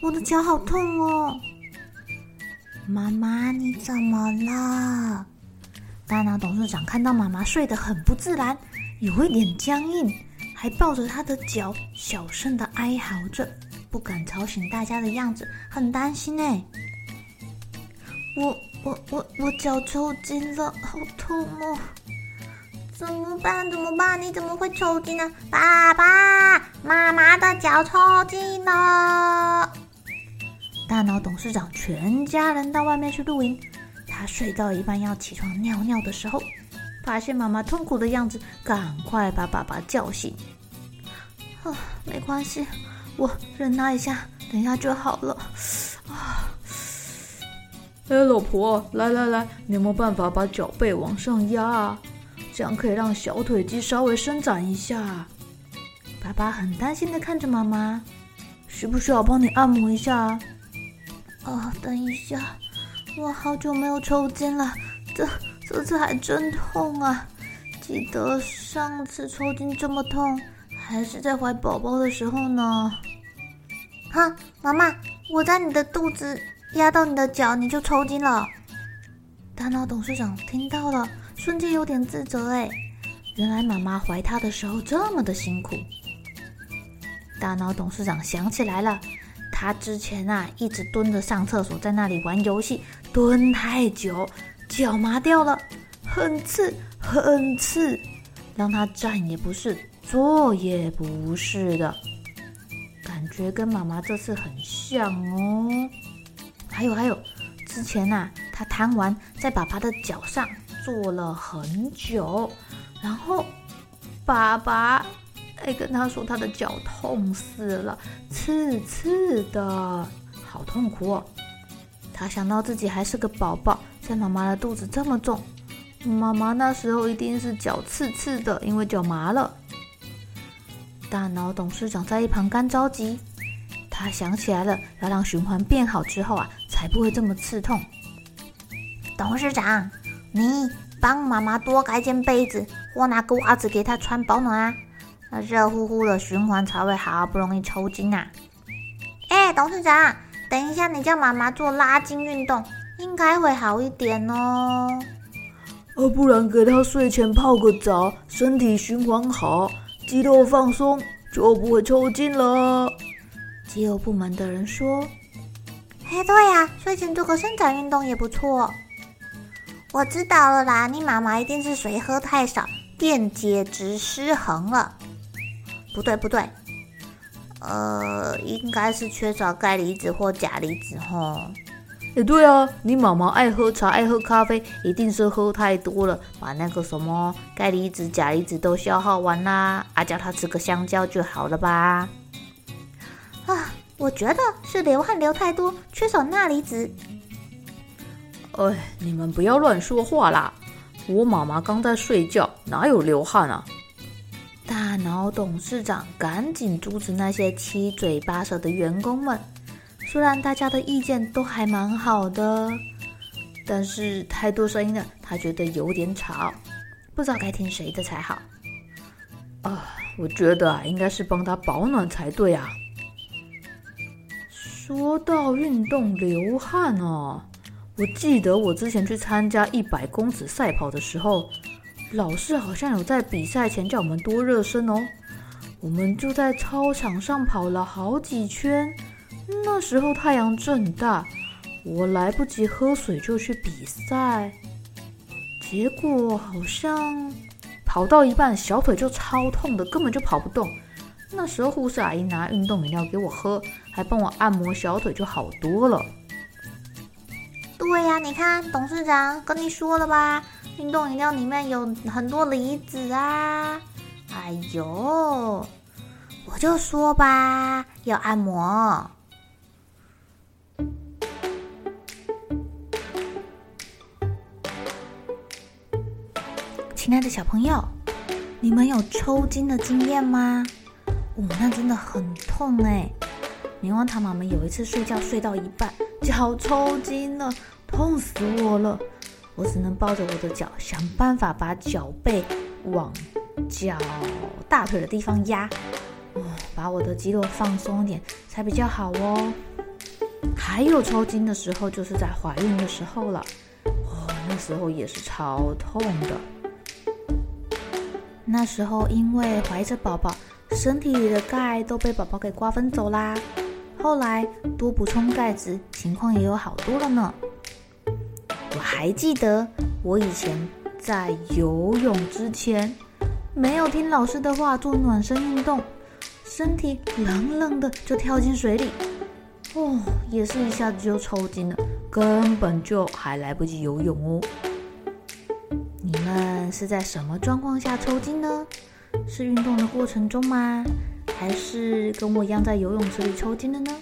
我的脚好痛哦！妈妈，你怎么了？大脑董事长看到妈妈睡得很不自然，有一点僵硬，还抱着她的脚，小声的哀嚎着，不敢吵醒大家的样子，很担心哎。我我我我脚抽筋了，好痛哦！怎么办？怎么办？你怎么会抽筋呢？爸爸，妈妈的脚抽筋了。大脑董事长全家人到外面去露营，他睡到一半要起床尿尿的时候，发现妈妈痛苦的样子，赶快把爸爸叫醒。啊，没关系，我忍耐一下，等一下就好了。啊，哎，老婆，来来来，你有没有办法把脚背往上压啊？这样可以让小腿肌稍微伸展一下。爸爸很担心的看着妈妈，需不需要帮你按摩一下？哦，等一下，我好久没有抽筋了，这这次还真痛啊！记得上次抽筋这么痛，还是在怀宝宝的时候呢。哈，妈妈，我在你的肚子压到你的脚，你就抽筋了。大脑董事长听到了，瞬间有点自责哎，原来妈妈怀他的时候这么的辛苦。大脑董事长想起来了。他之前啊，一直蹲着上厕所，在那里玩游戏，蹲太久，脚麻掉了，很刺，很刺，让他站也不是，坐也不是的，感觉跟妈妈这次很像哦。还有还有，之前啊，他贪玩，在爸爸的脚上坐了很久，然后爸爸。还跟他说他的脚痛死了，刺刺的，好痛苦哦。他想到自己还是个宝宝，在妈妈的肚子这么重，妈妈那时候一定是脚刺刺的，因为脚麻了。大脑董事长在一旁干着急，他想起来了，要让循环变好之后啊，才不会这么刺痛。董事长，你帮妈妈多盖件被子，或拿个袜子给她穿保暖啊。那热乎乎的循环才会好，不容易抽筋啊！哎，董事长，等一下你叫妈妈做拉筋运动，应该会好一点哦。啊，不然给她睡前泡个澡，身体循环好，肌肉放松，就不会抽筋了。肌肉部门的人说：“哎，对呀，睡前做个伸展运动也不错。”我知道了啦，你妈妈一定是水喝太少，电解质失衡了。不对不对，呃，应该是缺少钙离子或钾离子吼。哎，对啊，你妈妈爱喝茶，爱喝咖啡，一定是喝太多了，把那个什么钙离子、钾离子都消耗完啦。啊，叫她吃个香蕉就好了吧？啊，我觉得是流汗流太多，缺少钠离子。哎，你们不要乱说话啦！我妈妈刚在睡觉，哪有流汗啊？大脑董事长赶紧阻止那些七嘴八舌的员工们。虽然大家的意见都还蛮好的，但是太多声音了，他觉得有点吵，不知道该听谁的才好。啊，我觉得啊，应该是帮他保暖才对啊。说到运动流汗哦，我记得我之前去参加一百公尺赛跑的时候。老师好像有在比赛前叫我们多热身哦，我们就在操场上跑了好几圈。那时候太阳正大，我来不及喝水就去比赛，结果好像跑到一半，小腿就超痛的，根本就跑不动。那时候护士阿姨拿运动饮料给我喝，还帮我按摩小腿，就好多了。对呀，你看董事长跟你说了吧，运动饮料里面有很多离子啊。哎呦，我就说吧，要按摩。亲爱的小朋友，你们有抽筋的经验吗？哦，那真的很痛哎！棉花糖妈妈有一次睡觉睡到一半，脚抽筋了，痛死我了！我只能抱着我的脚，想办法把脚背往脚大腿的地方压，哦，把我的肌肉放松一点才比较好哦。还有抽筋的时候，就是在怀孕的时候了，哦，那时候也是超痛的。那时候因为怀着宝宝，身体里的钙都被宝宝给瓜分走啦。后来多补充钙质，情况也有好多了呢。还记得我以前在游泳之前，没有听老师的话做暖身运动，身体冷冷的就跳进水里，哦，也是一下子就抽筋了，根本就还来不及游泳哦。你们是在什么状况下抽筋呢？是运动的过程中吗？还是跟我一样在游泳池里抽筋的呢？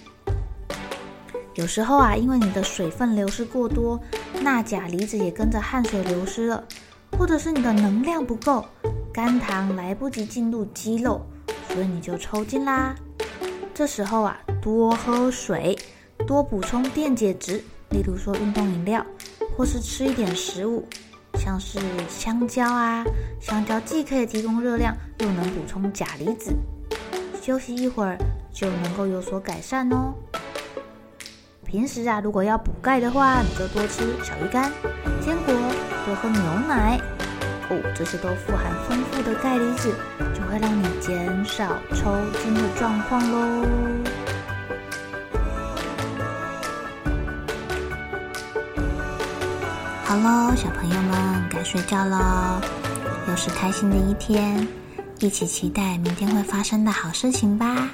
有时候啊，因为你的水分流失过多，钠钾离子也跟着汗水流失了，或者是你的能量不够，肝糖来不及进入肌肉，所以你就抽筋啦。这时候啊，多喝水，多补充电解质，例如说运动饮料，或是吃一点食物。像是香蕉啊，香蕉既可以提供热量，又能补充钾离子。休息一会儿就能够有所改善哦。平时啊，如果要补钙的话，你就多吃小鱼干、坚果，多喝牛奶。哦，这些都富含丰富的钙离子，就会让你减少抽筋的状况喽。好喽，小朋友们该睡觉喽，又是开心的一天，一起期待明天会发生的好事情吧。